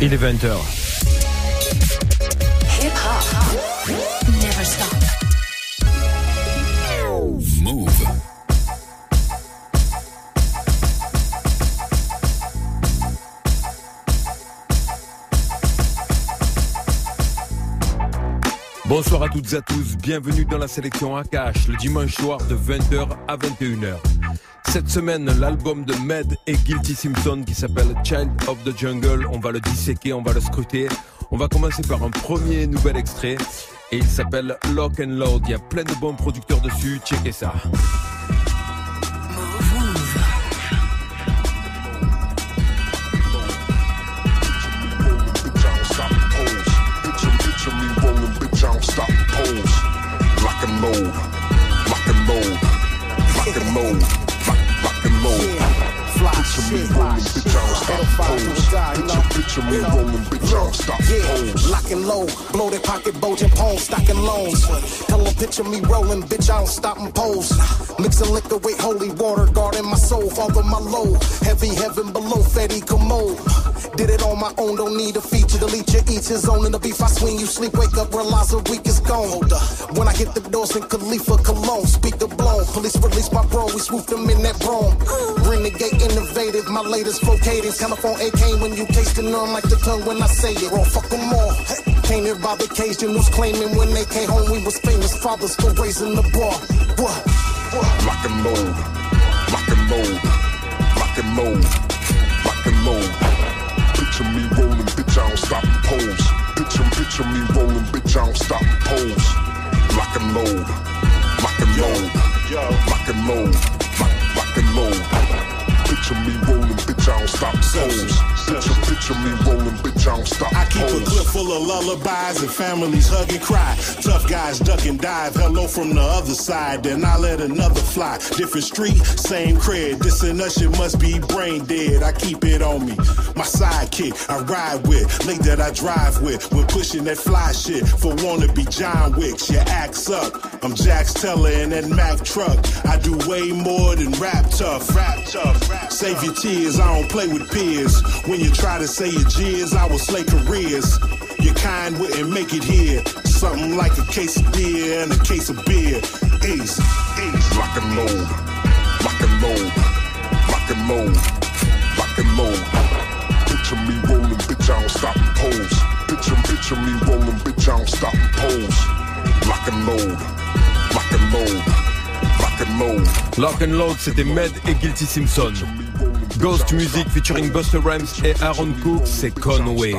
Il est 20h. Hip hop never stop. Move. Bonsoir à toutes et à tous, bienvenue dans la sélection Akash, le dimanche soir de 20h à 21h. Cette semaine, l'album de Med et Guilty Simpson qui s'appelle Child of the Jungle, on va le disséquer, on va le scruter. On va commencer par un premier nouvel extrait et il s'appelle Lock and Load. Il y a plein de bons producteurs dessus, checkez ça. I don't stop the pose. Picture, me rolling, bitch, I don't stop the pose. Lock and low, blow their pocket, bulging palms, stocking loans. Tell 'em picture me rolling, bitch, I don't stop and pose. Mixing liquor with holy water, guarding my soul, father my load. Heavy heaven below, Fetty commode. Did it on my own, don't need a feature. Delete your each his own in the beef. I swing, you sleep, wake up, realize a week is gone. Hold up. When I hit the doors in Khalifa Cologne, speak the blown. Police release my bro, we swoop them in that broom. Renegade innovative, my latest flow cadence. California AK when you taste the numb like the tongue when I say it. Raw, fuck them all. Hey. Came here by vacation, who's claiming when they came home we was famous. Fathers still raising the bar. What? What? Lock and load, lock and load, lock and load, lock and load. Picture me rolling, bitch, I don't stop and pose. Picture, picture me rolling, bitch, I don't stop and pose. Lock and load, lock and load, lock and load, lock, lock and load. Picture me rolling, bitch, I don't stop pose. Picture, picture me rolling, bitch, I don't stop I keep a clip full of lullabies and families hug and cry. Tough guys duck and dive. Hello from the other side. Then I let another fly. Different street, same cred. This and us shit must be brain dead. I keep it on me. My sidekick, I ride with. Link that I drive with. When pushing that fly shit for wanna be John Wicks. Your axe up. I'm Jax Teller in that Mack truck. I do way more than rap tough. Rap tough. Rap Save your tears. I don't play with peers. When you try to say your jeers, I will slay careers. Your kind wouldn't make it here. Something like a case of beer and a case of beer. Ace, ace. Lock and load, lock and load, lock and load, lock and load. Picture me rolling, bitch, I don't stop and pose. Picture, picture me rolling, bitch, I don't stop and pose. Lock and load, lock and load, lock and load. Lock and Load, c'était Med et Guilty Simpson. Ghost Music featuring Buster Rhymes et Aaron Cook, c'est Conway.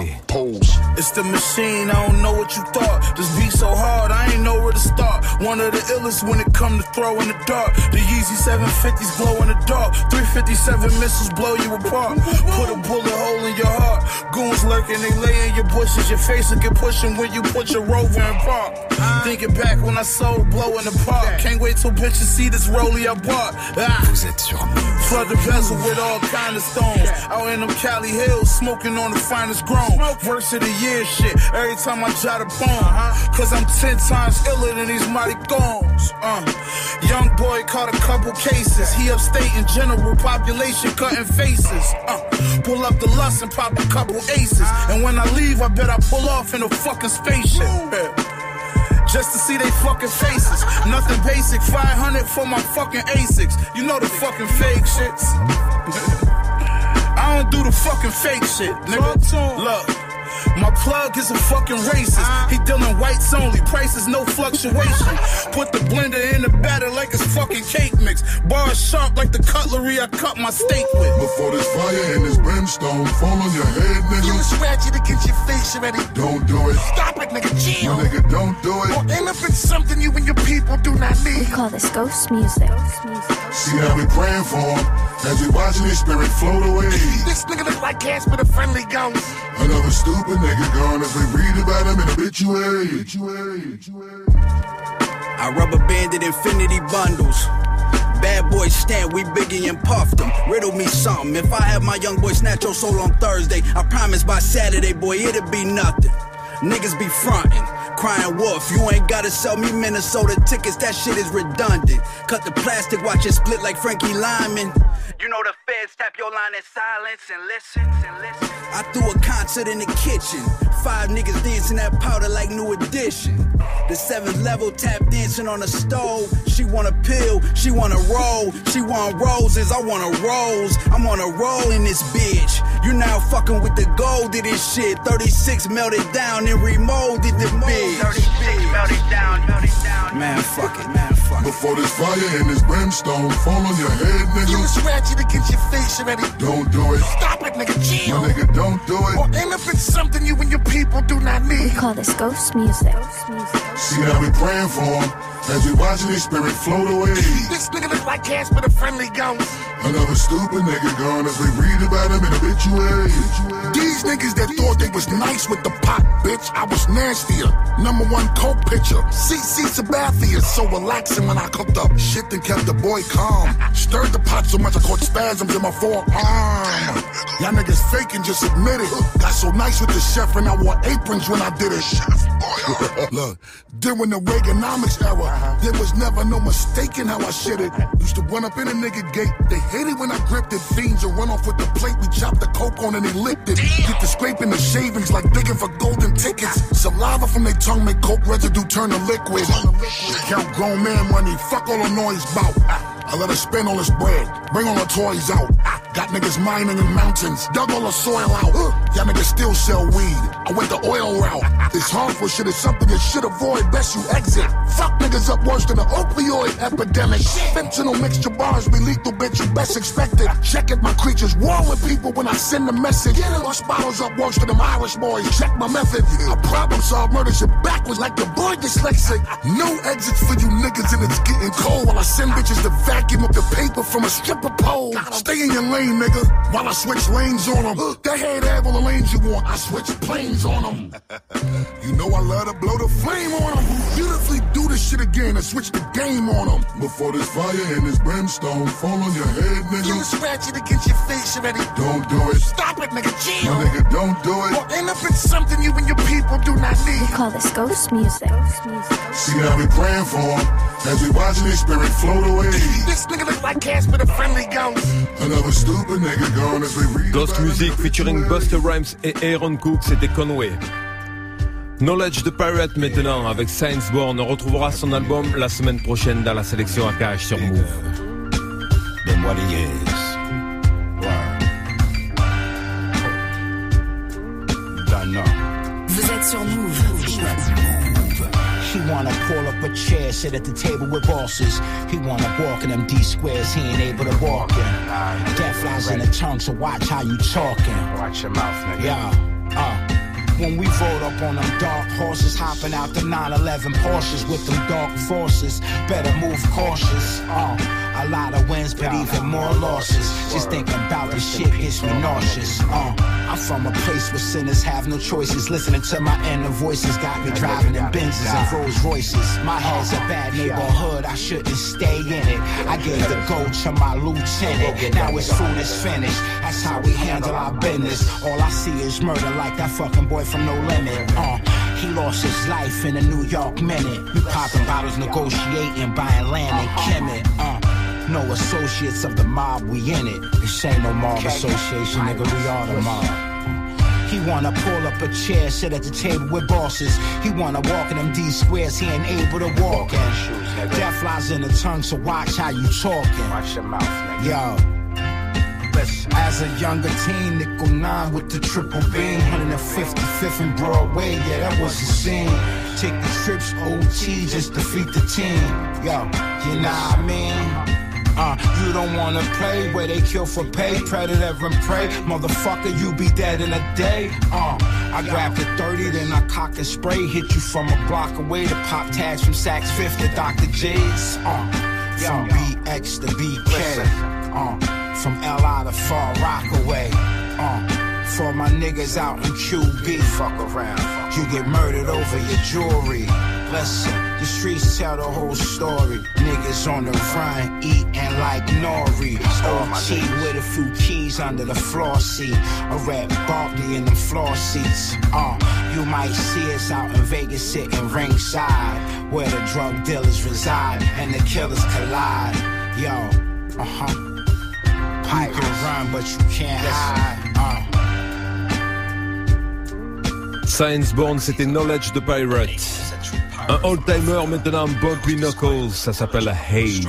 It's the machine, I don't know what you thought. This beat so hard, I ain't know where to start. One of the illest when it come to throw in the dark. The Yeezy 750s glow in the dark. 357 missiles blow you apart. Put a bullet hole in your heart. Goons lurking, they lay in your bushes. Your face will get pushing when you put your rover in park. Thinking back when I sold blow in the park. Can't wait till bitches see this rollie I bought. Ah. Vous êtes sur Flood the bezel with all kind of stones. Out in them Cali hills, smoking on the finest grown. Verse of the year shit. Every time I jot a poem, cause I'm ten times iller than these mighty goons. Uh, young boy caught a couple cases. He upstate in general population cutting faces. Uh, pull up the lust and pop a couple aces. And when I leave, I bet I pull off in a fucking spaceship. Yeah just to see they fucking faces. Nothing basic, 500 for my fucking Asics. You know the fucking fake shits. I don't do the fucking fake shit, nigga. Look. My plug is a fucking racist. He dealing whites only, prices no fluctuation. Put the blender in the batter like it's fucking cake mix. Bars sharp like the cutlery I cut my steak with. Before this fire and this brimstone fall on your head, nigga. You scratch it against your face already. Don't do it. Stop it, nigga. My Chill. nigga, don't do Or it. end up in something you and your people do not need. We need. call this ghost music. See how we praying for him as we watching his spirit float away. This nigga look like Casper the Friendly Ghost. Another stupid nigga gone as we read about him in obituary. obituary. obituary. I rubber banded infinity bundles. Bad boy stand, we biggie and puffed them. Riddle me something. If I have my young boy snatch your soul on Thursday, I promise by Saturday, boy, it'll be nothing. Niggas be frontin'. Crying wolf. You ain't gotta sell me Minnesota tickets, that shit is redundant. Cut the plastic, watch it split like Frankie Lymon. You know the feds tap your line in silence and listen, and listens. I threw a concert in the kitchen. Five niggas dancing that powder like new edition. The seventh level tap dancing on the stove. She want a pill, she want a roll. She want roses, I want a rose. I'm on a roll in this bitch. You now fucking with the gold of this shit. 36 melted down and remolded the bitch. 36 melted down, melted down. Man, fuck it, man, fuck it. Before this fire and this brimstone fall on your head, You nigga. was ratchet to get your face ready. Don't do it. Stop it, nigga. Chill. My nigga, don't do Or it. aim if it's something you and your people do not need. We need. call this ghost music. See how we praying for him as we watching his spirit float away. This nigga look like Casper the Friendly Ghost. Another stupid nigga gone as we read about him in obituary. These niggas that thought they was nice with the pot, bitch, I was nastier. Number one coke pitcher, CC Sabathia, so relaxing when I cooked up. Shit that kept the boy calm. Stirred the pot so much I caught spasms in my forearm. Y'all niggas faking, just admit it. Got so nice with the chef and I wore aprons when I did it. Look, during the Reaganomics era, there was never no mistaking how I shit it. Used to run up in a nigga gate. They hated when I gripped it. Fiends would run off with the plate. We chopped the coke on and they licked it. Get the scraping the shavings like digging for golden tickets. Saliva from their tongue make coke residue turn to liquid. Count grown man money. Fuck all the noise bout. I let her spend all this bread. Bring all the toys out. Got niggas mining in mountains. Dug all the soil out. Y'all niggas still sell weed. I went the oil route. This harmful shit is something you should avoid. Best you exit. Fuck niggas up worse than the opioid epidemic. Fentanyl mixture bars be lethal, bitch. You best expect it. Check it, my creatures war with people when I send a message. Bust bottles up worse than them Irish boys. Check my method. I problem solve murder shit backwards like the boy dyslexic. No exits for you niggas and it's getting cold while I send bitches to vacuum up the paper from a stripper pole. Stay in your lane, nigga, while I switch lanes on them. Go ahead, have all the lanes you want. I switch planes on them. you know I love to blow the flame on them. Beautifully do this shit again and switch the game on them. Before this fire and this brimstone fall on your head, nigga. You scratch it against your face already. Don't do it. Stop it, nigga, chill. My nigga, don't do it. If it's something you and your people do not We need. call this ghost music. See how we praying for him as we watching his spirit float away. This nigga look like Casper the Friendly Ghost. Another stupid nigga gone as we read Ghost Music in featuring. Buster Rhymes et Aaron Cook, c'était Conway. Knowledge de Pirate maintenant avec Science Born. On retrouvera son album la semaine prochaine dans la sélection AKH sur Move. Than what he is. Sur Move. He wanna pull up a chair, sit at the table with bosses. He wanna walk in them D squares, he ain't able to walk in. Death lies in the tongue, so watch how you talking. Watch your mouth, nigga. Yeah, uh. When we rode up on them dark horses, hopping out the 911 Porsches with them dark forces, better move cautious. Uh, a lot of wins, but even more losses. Just thinking about this shit gets me nauseous. Uh, I'm from a place where sinners have no choices. Listening to my inner voices got me driving in Benzes and Rolls Royces. My head's a bad neighborhood, I shouldn't stay in it. I gave the gold to my lieutenant. Now his food is finished. That's how we handle our business. All I see is murder like that fucking boy from No Limit. Uh, he lost his life in a New York minute. We popping bottles, negotiating, buying land in Kemet. Uh, no associates of the mob, we in it. This ain't no mob association, nigga, we are the mob. He wanna pull up a chair, sit at the table with bosses. He wanna walk in them D squares, he ain't able to walk in. Death lies in the tongue, so watch how you talking. Watch your mouth, nigga. Yo. As a younger teen, nickel nine with the triple beam, 155th and Broadway, yeah, that was the scene. Take the trips, OT, just defeat the team. Yo, you know what I mean? Uh, you don't wanna play where they kill for pay, predator and prey. Motherfucker, you be dead in a day. Uh, I grab the 30, then I cock and spray. Hit you from a block away to pop tags from Saks Fifth to Dr. J's. Uh, from BX to BK. Uh, from LI to Far Rockaway. Uh, for my niggas out in QB. Fuck around. You get murdered over your jewelry. Listen, the streets tell the whole story. Niggas on the run, eating like Nori. OT with a few keys under the floor seat. A red Barkley in the floor seats. Uh, you might see us out in Vegas sitting ringside, where the drug dealers reside and the killers collide. Yo, uh huh. You can run, but you can't hide. Uh. Science Born, c'était Knowledge the Pirate. Un old-timer maintenant, Bobby Knuckles, ça s'appelle Hate.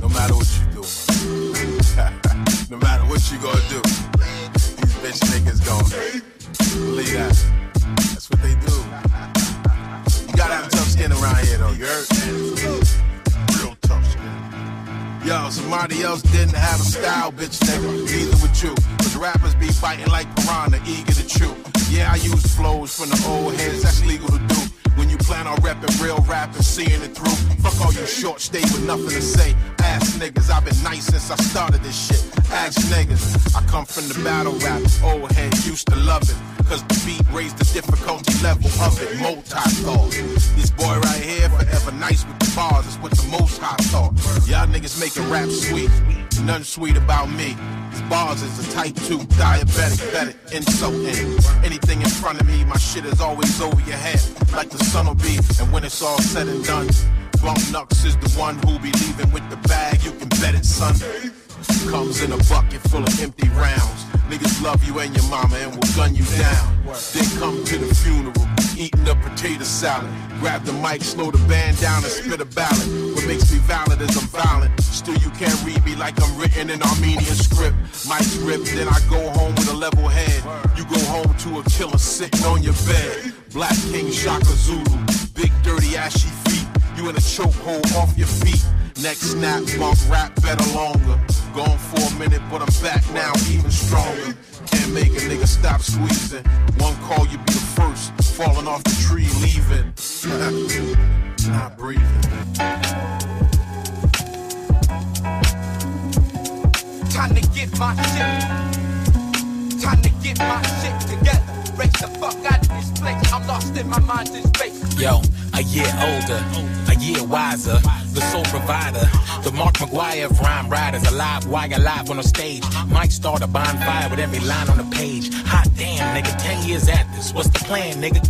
No matter what you do, no matter what you gonna do, these bitch niggas gon' believe that. That's what they do. You gotta have tough skin around here though, you heard? Real tough skin. Yo, somebody else didn't have a style, bitch nigga. Neither would you. Rappers be biting like piranha, eager to chew. Yeah, I use flows from the old heads, that's legal to do. When you plan on rapping real rap and seeing it through. Fuck all you short, stay with nothing to say. Ass niggas, I've been nice since I started this shit. Ask niggas, I come from the battle rap. Old head used to love it. Cause the beat raised the difficulty level of it. Multi-thought. This niggas making rap sweet. Nothing sweet about me. Bars is a type 2 diabetic, better insulting. Anything in front of me, my shit is always over your head. Like the sun will be, and when it's all said and done, Bump Nux is the one who be leaving with the bag. You can bet it, son. Comes in a bucket full of empty rounds. Niggas love you and your mama and will gun you down. Then come to the funeral, eating a potato salad. Grab the mic, slow the band down and spit a ballad. What makes me valid is I'm violent. Still you can't read me like I'm written in Armenian script. Mic's ripped, then I go home with a level head. You go home to a killer sitting on your bed. Black King Shaka Zulu, big dirty ashy feet. You in a chokehold off your feet. Next snap, bump rap better longer. Gone for a minute, but I'm back now, even stronger. Can't make a nigga stop squeezing. One call, you be the first. Falling off the tree, leaving. Not breathing. Time to get my shit. Time to get my shit together. Race the fuck out Yo, a year older, a year wiser, the sole provider, the Mark McGwire of rhyme riders, alive, why alive on the stage. Might start a bonfire with every line on the page. Hot damn, nigga, 10 years at this. What's the plan, nigga?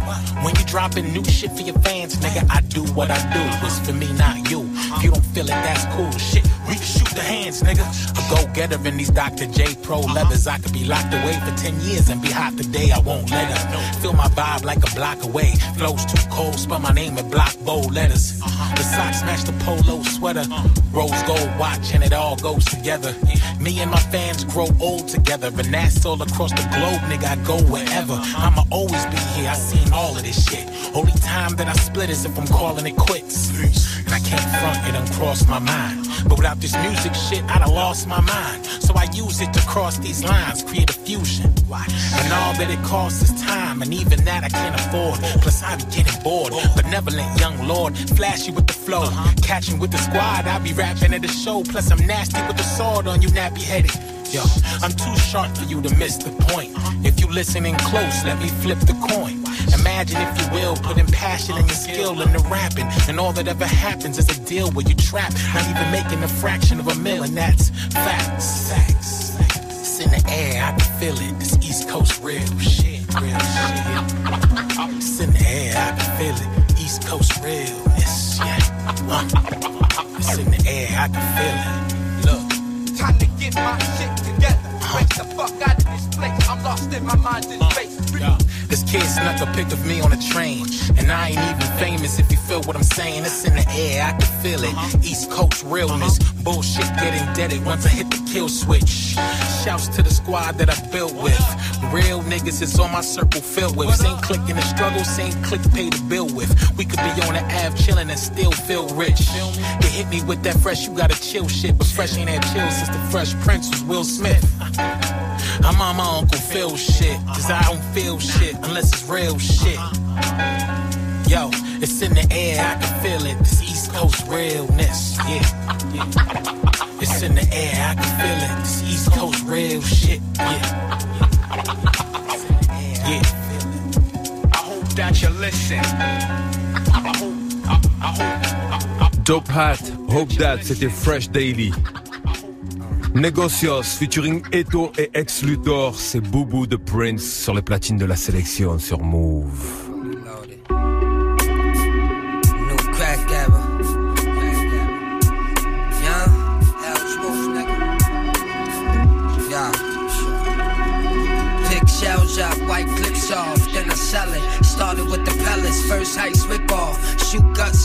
When you dropping new shit for your fans, nigga, I do what I do. It's for me, not you. If you don't feel it, that's cool. Shit, we can shoot the hands, nigga. A go getter in these Dr. J Pro leathers. I could be locked away for 10 years and be hot today. I won't let her. Feel my vibe like a block away. Flows too cold, spell my name in block bold letters. The socks match the polo sweater. Rose gold watch and it all goes together. Me and my fans grow old together. And that's all across the globe, nigga. I go wherever. I'ma always be here. I seen all of this shit. Only time that I split is if I'm calling it quits. And I can't front it, uncross my mind. But without this music shit, I'd have lost my mind. So I use it to cross these lines, create a fusion. And all that it costs is time, and even that I can't afford. Plus, I be getting bored. Benevolent young lord, flashy with the flow. Uh-huh. Catching with the squad, I be rapping at the show. Plus, I'm nasty with the sword on you, nappy headed. Yo, I'm too sharp for you to miss the point. If you listening close, let me flip the coin. Imagine if you will, putting passion and your skill into rapping. And all that ever happens is a deal where you trap, not even making a fraction of a mill, and that's facts. Facts. It's in the air, I can feel it. This East Coast real shit, real shit. It's in the air, I can feel it. East Coast realness, yeah. Uh, it's in the air, I can feel it. Look. Time to get my fuck out lost in my mind in uh, space. This kid snuck a pic of me on a train. And I ain't even famous if you feel what I'm saying. It's in the air, I can feel it. Uh-huh. East Coast realness. Uh-huh. Bullshit getting deaded once I hit the kill switch. Shouts to the squad that I built with. Real niggas is on my circle filled with. Same click in the struggle, same click pay the bill with. We could be on the Ave chillin' and still feel rich. They hit me with that fresh, you gotta chill shit. But fresh ain't had chill since the Fresh Prince was Will Smith. I'm on my Uncle Phil shit, cause I don't feel shit unless it's real shit. Yo, it's in the air, I can feel it. This East Coast realness, yeah. yeah. It's in the air, I can feel it. This East Coast real shit, yeah. Yeah. I hope that you listen. I hope, I, I hope, Dope Hat, Hope That, c'était Fresh Daily. Negocios featuring Eto et Ex Luthor, c'est Boubou de Prince sur les platines de la sélection sur Move.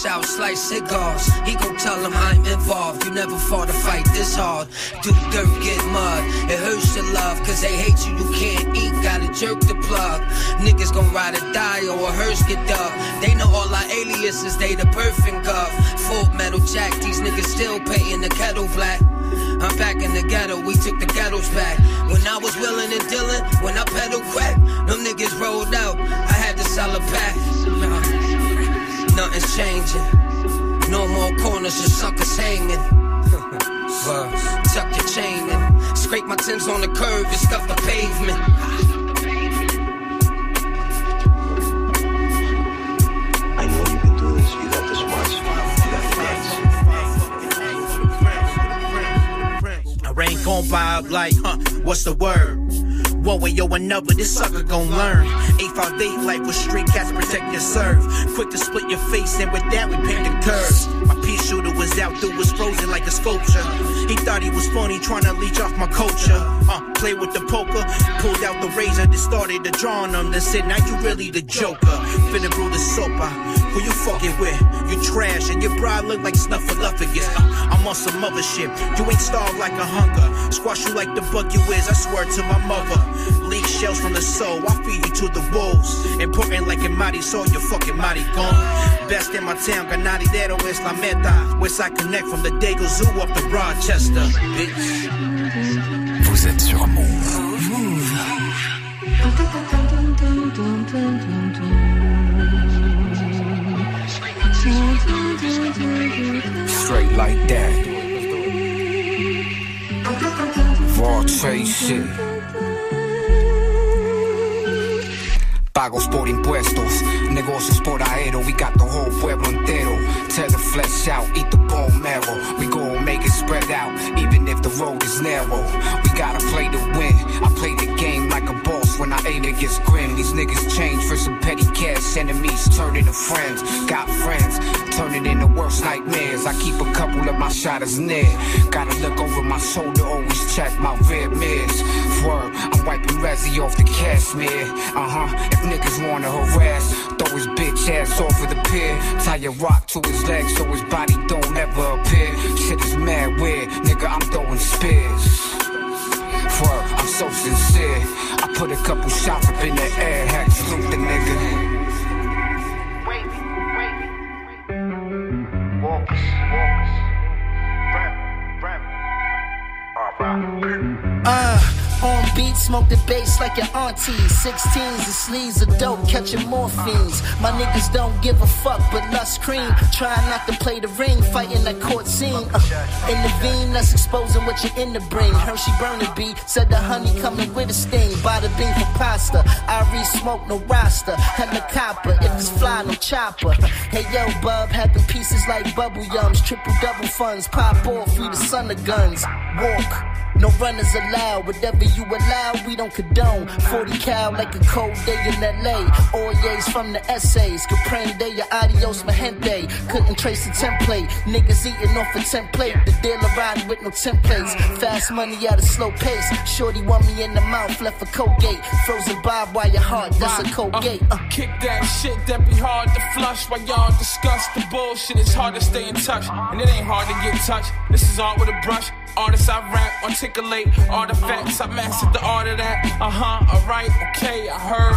Shoot out, slice cigars. He gon' tell him I'm involved. You never fought a fight this hard. Do dirt, get mud. It hurts to love, cause they hate you, you can't eat. Gotta jerk the plug. Niggas gon' ride or die or a hearse get dug. They know all our aliases, they the perfect gov. Full metal jack, these niggas still paying the kettle black. I'm back in the ghetto, we took the ghettos back. When I was willing and dealing, when I pedal crack, them niggas rolled out. I had to sell a pack. Nah, nothing's changing. No more corners, just suckers hanging. Words, tuck your chain in. Scrape my Timbs on the curb and scuff the pavement. I know you can do this. You got the smarts. You got the guts. I ain't gon' buy up like, huh, what's the word? One way or another, this sucker gon' learn. 858 life with street cats protect and serve. Quick to split your face, and with that, we paint the curves. My pea shooter was out there, was frozen like a sculpture. He thought he was funny, trying to leech off my culture. Uh, play with the poker, pulled out the razor, then started to draw on him. Then said, Now you really the joker. Finna brew the soap out. Who you fucking with? You trash, your bride look like snuffleupagus. Uh, I'm on some other shit. You ain't starved like a hunger. Squash you like the bug you is, I swear to my mother. Leak shells from the soul, I feed you to the wolves. Important like in Mighty Soul, you fucking mighty gone. Best in my town, ganadero es la meta. West I Connect from the Dago Zoo up to Rochester, bitch. Vous êtes sur Move. Straight like that. Raw chase shit. Pagos por impuestos, negocios por aero. We got the whole pueblo entero. Tear the flesh out, eat the bone marrow. We gon' make it spread out, even if the road is narrow. We gotta play to win. I play the game like a boss when I aim it gets grim. These niggas change for some petty cash. Enemies turn into friends. Got friends, turn it into worst nightmares. I keep a couple of my shotters near. Gotta look over my shoulder, always check my rear mirrors. Word, I'm wiping Resi off the cashmere. Uh huh. If niggas wanna harass, throw his bitch ass off of the pier. Tie a rock to his leg so his body don't ever appear. Shit is mad weird, nigga. I'm throwing spears. Word, I'm so sincere. I put a couple shots up in the air, had to salute the nigga. Uh, on beat, smoke the bass like your auntie. 16s, the sleeves of dope, catching morphines. My niggas don't give a fuck, but lust cream. Try not to play the ring, fighting that court scene. Uh, intervene, that's exposing what you're in the brain. Hershey beat, said the honey coming with a sting. The bean for pasta. I re smoke, no roster. Helicopter, if it's fly, no chopper. Hey yo, bub, having pieces like bubble yums. Triple double funds, pop off, free the son of guns. Walk. No runners allowed, whatever you allow, we don't condone. 40 cal like a cold day in LA. Oyes from the essays, Caprende, your adios, my gente. Couldn't trace the template. Niggas eating off a template. The dealer riding with no templates. Fast money at a slow pace. Shorty want me in the mouth, left for Colgate. Frozen bob while your heart, that's a Colgate. Uh, kick that shit that be hard to flush while y'all discuss the bullshit. It's hard to stay in touch, and it ain't hard to get touched. This is art with a brush. Artists I rap, articulate artifacts. I mastered the art of that. Uh huh, alright, okay, I heard.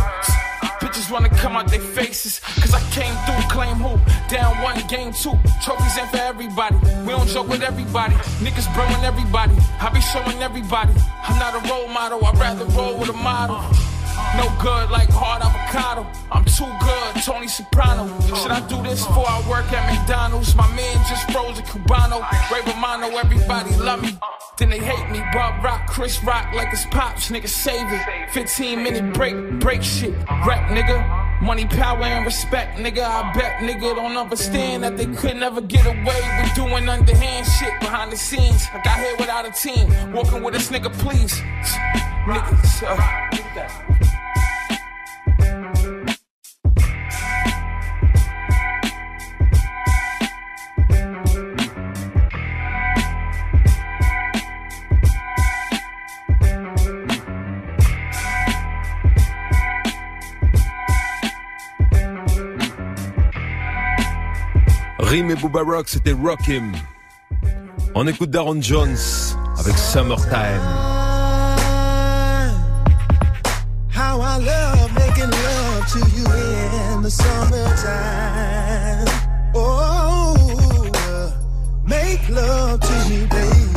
Bitches wanna come out their faces, cause I came through, claim who? Down one, game two. Trophies ain't for everybody. We don't joke with everybody. Niggas broing everybody. I be showing everybody. I'm not a role model, I'd rather roll with a model. No good like hard avocado. I'm too good, Tony Soprano. Should I do this before I work at McDonald's? My man just froze a Cubano. Ray Romano, everybody love me. Then they hate me. Bob Rock, Chris Rock, like it's pops, nigga, save it. 15 minute break, break shit. Rap, nigga. Money, power, and respect, nigga. I bet nigga don't understand that they could never get away with doing underhand shit behind the scenes. I got here without a team, walking with this nigga, please. Niggas, uh, Rim et Booba Rock, c'était Rock Him. On écoute Darren Jones avec Summertime. How I love making love to you in the summertime. Oh, make love to me, baby.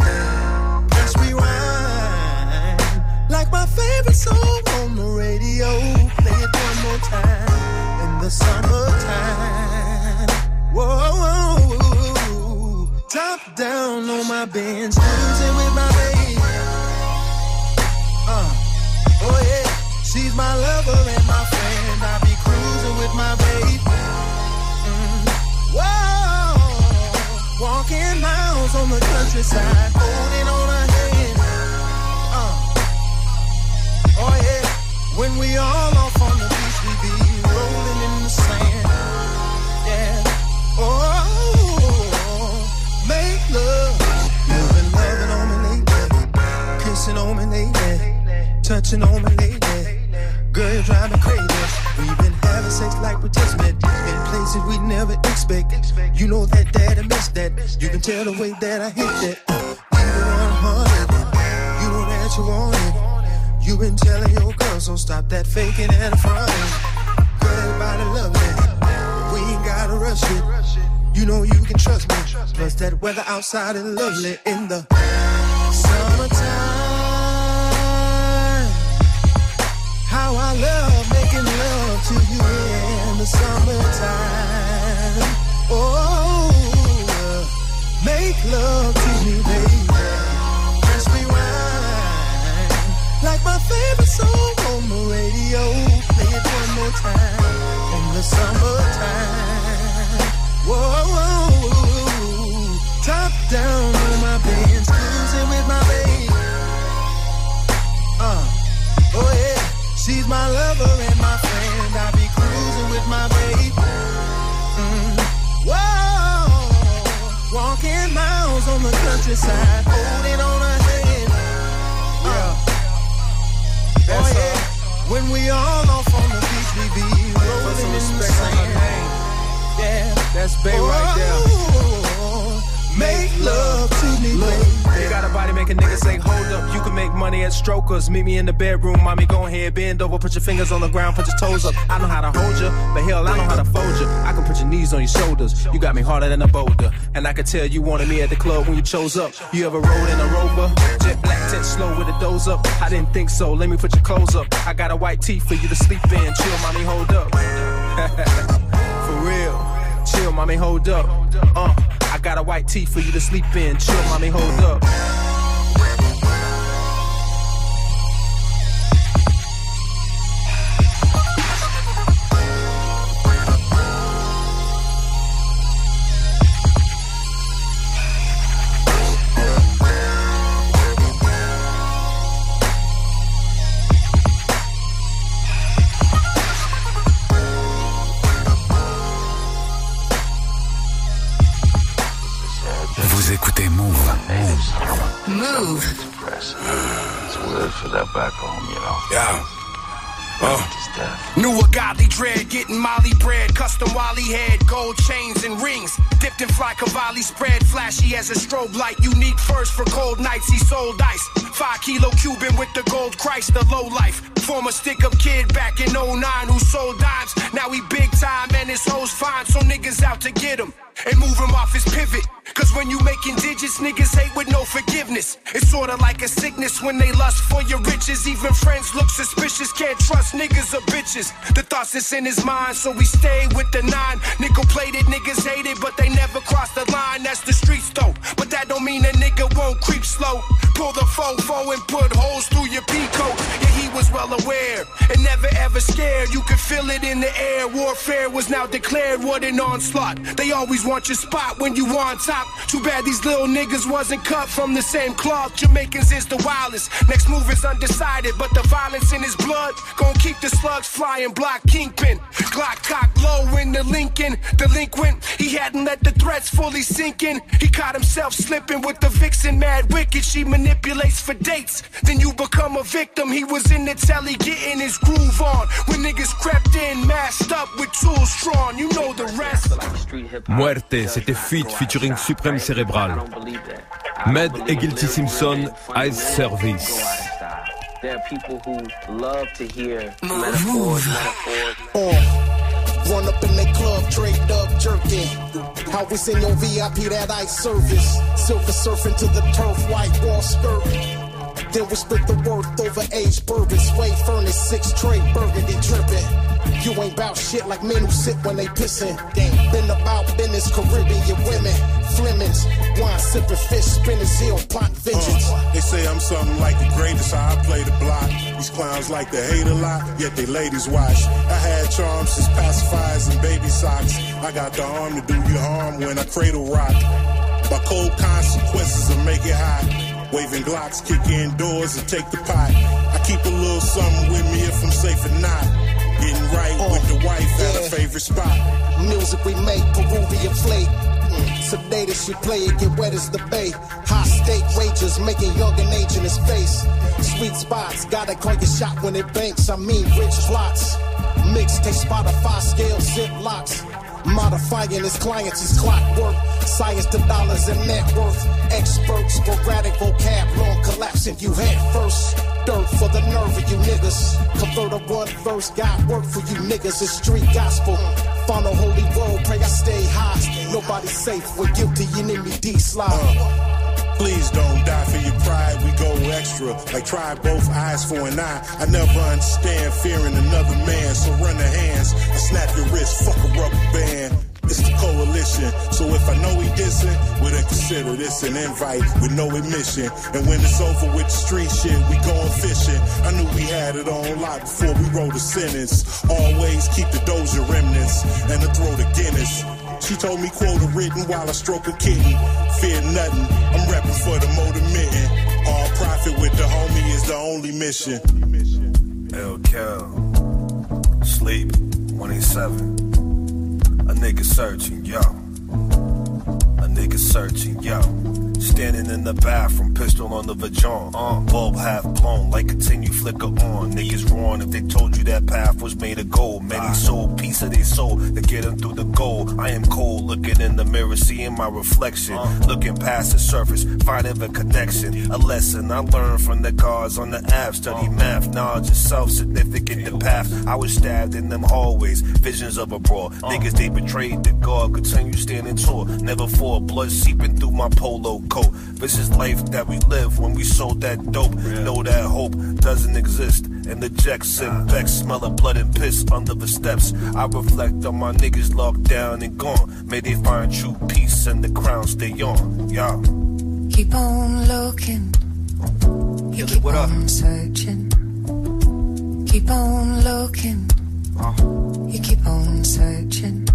Press rewind. Like my favorite song on the radio. Play it one more time in the summertime. Whoa, top down on my bench, cruising with my baby. Uh, oh yeah, she's my lover and my friend. I be cruising with my baby. Mm. Whoa, walking miles on the countryside, holding on her hand. Uh, oh yeah, when we all on touching on my lady. Girl, you drive me crazy. We've been having sex like we just met, in places we never expect. You know that daddy missed that. You can tell the way that I hit that. Even 100, you know that you want it. You been telling your girl, so stop that faking and fronting. Girl, everybody love it. We ain't gotta rush it. You know you can trust me. Plus that weather outside is lovely in the summertime. How I love making love to you in the summertime. Oh, make love to me, baby. Press rewind. Like my favorite song on the radio. Play it one more time in the summertime. Whoa, top the countryside, holding on her hand. Yeah. Uh. Oh yeah, when we all off on the beach, we be rolling in the sand. Yeah. That's Bay right there. Oh, make love to me, Look, you got a body make a nigga say, hold up. You can make money at strokers. Meet me in the bedroom, mommy, go ahead, bend over, put your fingers on the ground, put your toes up. I know how to hold you, but hell, I know how to fold you. I can put your knees on your shoulders. You got me harder than a boulder. And I could tell you wanted me at the club when you chose up. You ever rode in a rover? Jet black, jet slow with a doze up. I didn't think so, let me put your clothes up. I got a white tee for you to sleep in. Chill, mommy, hold up. for real. Chill, mommy, hold up. Uh, got a white tee for you to sleep in. Chill, mommy, hold up. Back home, you know. Yeah. Uh. Knew a godly dread, getting molly bread, custom Wally head, gold chains and rings. Dipped in fly Cavalli spread, flashy as a strobe light. Unique first for cold nights, he sold ice. Five kilo Cuban with the gold Christ, the low life. Former stick up kid back in 09 who sold dimes. Now he big time and his hoes fine, so niggas out to get him. And move him off his pivot. Cause when you making digits. Niggas hate with no forgiveness. It's sorta like a sickness when they lust for your riches. Even friends look suspicious. Can't trust niggas or bitches. The thoughts that's in his mind, so we stay with the nine. Nickel plated niggas hate it, but they never cross the line. That's the streets though. But that don't mean a nigga won't creep slow. Pull the fofo and put holes through your peacoat. Yeah, he was well aware and never ever scared. You could feel it in the air. Warfare was now declared. What an onslaught. They always want your spot when you on top. Too bad these little niggas wasn't cut from the same cloth. Jamaicans is the wildest. Next move is undecided, but the violence in his blood gon' keep the slugs flying. Block kingpin. Glock cock low in the Lincoln. Delinquent. He hadn't let the threats fully sink in. He caught himself slipping with the vixen. Mad wicked. She manipulates for dates. Then you become a victim. He was in the telly getting his groove on. When niggas crept in, masked up with tools drawn. You know the rest. Muerte, c'était Feat featuring Supreme Cérébral. Med et Guilty Simpson, Eyes Service. There are people who love to hear metaphors, metaphors. Uh, run up in the club, draped up, jerking. How we send your VIP that ice service. Silver surfing to the turf, white wall skirt. Then we split the worth over age bourbon. Sway furnace, six tray burgundy dripping. You ain't bout shit like men who sit when they pissin'. Been about business, Caribbean women, Flemings, wine sipping, fish spinners, hill, plot vengeance. Uh, they say I'm something like the greatest, how I play the block. These clowns like to hate a lot, yet they ladies watch. I had charms as pacifiers and baby socks. I got the arm to do you harm when I cradle rock. My cold consequences will make it hot. Waving Glocks, kick in doors and take the pot. I keep a little something with me if I'm safe or not. Getting right with the wife at a favorite spot. Music we make, Peruvian flake. Mm, Sedated, she play it, get wet as the bay. High stake wages, making young and age in his face. Sweet spots, gotta call your shot when it banks. I mean, rich plots. Mixtape, Spotify, scale, zip locks. Modifying his clients is clockwork. Science to dollars and net worth. Experts, sporadic vocab, long collapse collapsing you head first. Dirt for the nerve of you niggas. Convert a one verse, got work for you niggas. It's street gospel. Follow holy road, pray I stay high. Nobody safe, we're guilty, enemy D slide. Please don't die for your pride. We go extra, like try both eyes for an eye. I never understand fearing another man. So run the hands, I snap your wrist, fuck a rubber band. It's the coalition. So if I know he dissing, we then consider this an invite with no admission. And when it's over with the street shit, we going fishing. I knew we had it on lock before we wrote a sentence. Always keep the dozer remnants and the throat of Guinness. She told me quote a written while I stroke a kitten. Fear nothing, I'm repping for the motor mitten. All profit with the homie is the only mission. Cal, sleep, 187. A nigga searching, yo. A nigga searching, yo. Standing in the bathroom, pistol on the vagina. Uh, bulb half blown, like continue flicker on. Niggas wrong if they told you that path was made of gold. Many sold piece of their soul to get them through the goal. I am cold, looking in the mirror, seeing my reflection. Looking past the surface, finding the connection. A lesson I learned from the guards on the app. Study math, knowledge is self significant. The path I was stabbed in them hallways. Visions of a brawl. Niggas they betrayed the God. Continue standing tall. Never fall. Blood seeping through my polo coat. This is life that we live when we sold that dope. Know that hope doesn't exist. And the Jackson Beck smell of blood and piss under the steps. I reflect on my niggas locked down and gone. May they find true peace and the crown stay on. Yeah. Keep on looking. You keep what up? on searching. Keep on looking. Uh-huh. You keep on searching.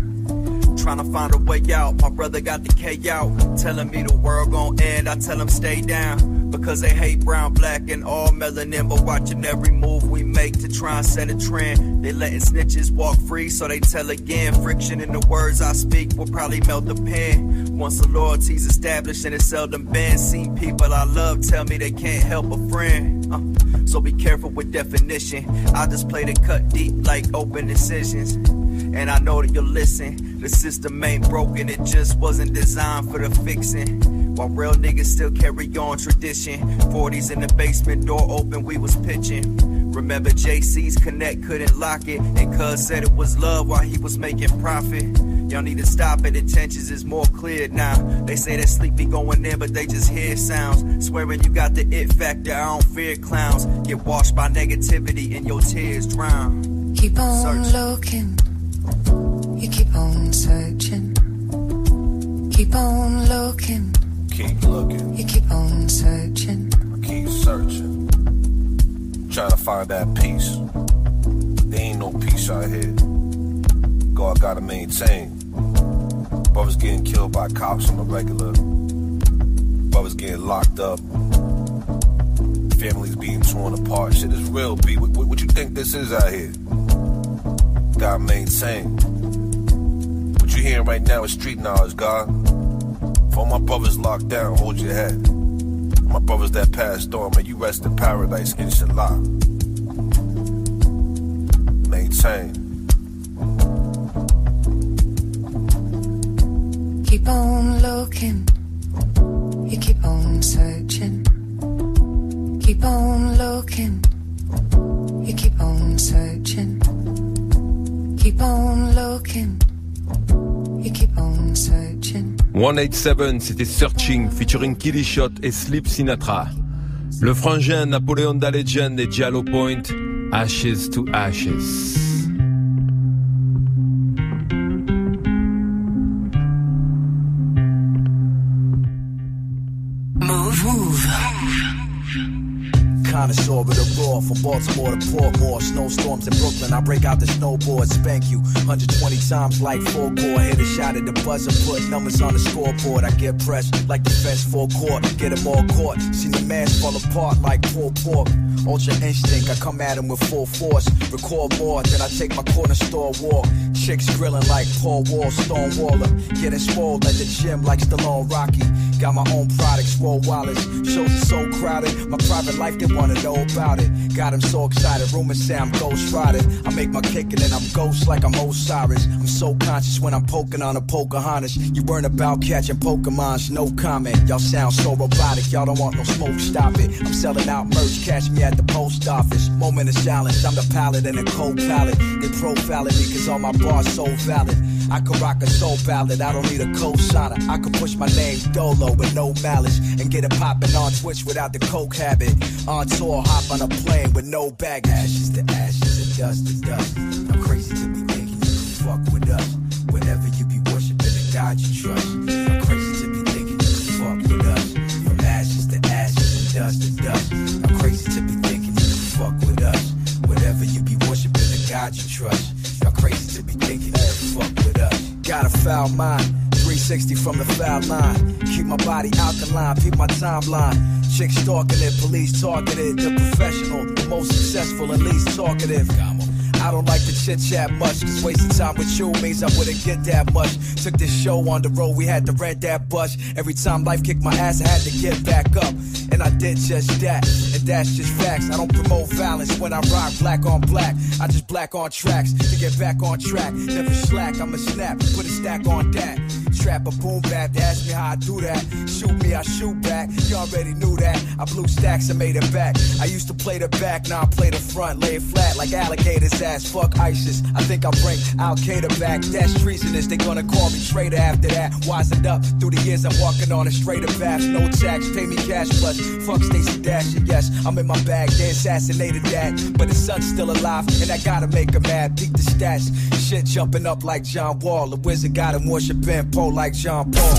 Trying to find a way out. My brother got the K out. Telling me the world gon' end. I tell him stay down. Because they hate brown, black, and all melanin. But watching every move we make to try and set a trend. They letting snitches walk free, so they tell again. Friction in the words I speak will probably melt the pen. Once the loyalty's established and it's seldom been. Seen people I love tell me they can't help a friend. Uh, so be careful with definition. I just play the cut deep like open decisions. And I know that you'll listen. The system ain't broken, it just wasn't designed for the fixing. While real niggas still carry on tradition. 40s in the basement, door open, we was pitching. Remember JC's Connect couldn't lock it. And cuz said it was love while he was making profit. Y'all need to stop it, intentions is more clear now. They say that sleep be going in, but they just hear sounds. Swearing you got the it factor, I don't fear clowns. Get washed by negativity and your tears drown. Keep on looking, you keep on searching. Keep on looking, Keep looking, you keep on searching. keep searching. Trying to find that peace. But there ain't no peace out here. God gotta maintain. Brothers getting killed by cops on the regular. Brothers getting locked up. Families being torn apart. Shit is real, B. What, what, what you think this is out here? Gotta maintain. What you hearing right now is street knowledge, God. For my brothers locked down, hold your head. My brothers that passed on, may you rest in paradise, inshallah. Maintain. Keep on looking, you keep on searching. Keep on looking, you keep on searching. Keep on looking, 187, c'était Searching, featuring Killy Shot et Sleep Sinatra. Le frangin Napoléon da Legend et Giallo Point, Ashes to Ashes. Of the raw, from Baltimore to Portmore. Snowstorms in Brooklyn, I break out the snowboard, spank you 120 times like four core. Hit a shot at the buzzer, put numbers on the scoreboard. I get pressed like the fence full court, get them all caught. Seen the mask fall apart like pulled pork. Ultra instinct, I come at him with full force. Record more, then I take my corner store walk. Chicks grilling like Paul Wall, Stonewaller. Getting spoiled at the gym like Stallone Rocky. Got my own products, roll wallets. Shows are so crowded. My private life, they wanna know about it. Got him so excited, rumors say I'm ghost riding. I make my kick and then I'm ghost like I'm Osiris. I'm so conscious when I'm poking on a Pocahontas. You weren't about catching Pokemons, no comment. Y'all sound so robotic, y'all don't want no smoke, stop it. I'm selling out merch, catch me at the post office. Moment of silence, I'm the pilot and a co-pilot. They profiling me cause all my bars so valid. I could rock a soul ballad, I don't need a co-signer. I could push my name dolo with no malice and get it poppin' on Twitch without the coke habit. On tour, hop on a plane with no baggage. Ashes to ashes and dust to dust. I'm crazy to be thinking you can fuck with us. Whenever you be worshiping the God you trust. I'm crazy to be thinking fuck with us. From ashes to ashes dust to dust. I'm crazy to be thinking fuck with us. Whenever you be worshiping the God you trust. To be thinking fuck with us. Got a foul mind. 360 from the foul line. Keep my body alkaline, keep my timeline. Chicks stalking it, police targeted. The professional, the most successful and least talkative. I don't like to chit chat much, cause wasting time with you means I wouldn't get that much. Took this show on the road, we had to rent that bus. Every time life kicked my ass, I had to get back up. And I did just that, and that's just facts. I don't promote violence when I rock black on black. I just black on tracks to get back on track. Never slack, I'ma snap, put a stack on that. Trap a boom bap, they ask me how I do that. Shoot me, I shoot back. You already knew that. I blew stacks and made it back. I used to play the back, now I play the front. Lay it flat like alligators ass. Fuck ISIS. I think I'll bring Al Qaeda back. That's treasonous. They gonna call me traitor after that. Wisened up through the years, I'm walking on a straighter path. No tax, pay me cash plus. Fuck Stacy Dash. Yes, I'm in my bag. They assassinated that, but his son's still alive, and I gotta make him mad. Peak the stats. Shit jumping up like John Wall. The wizard got him worshiping Poe like Jean Paul.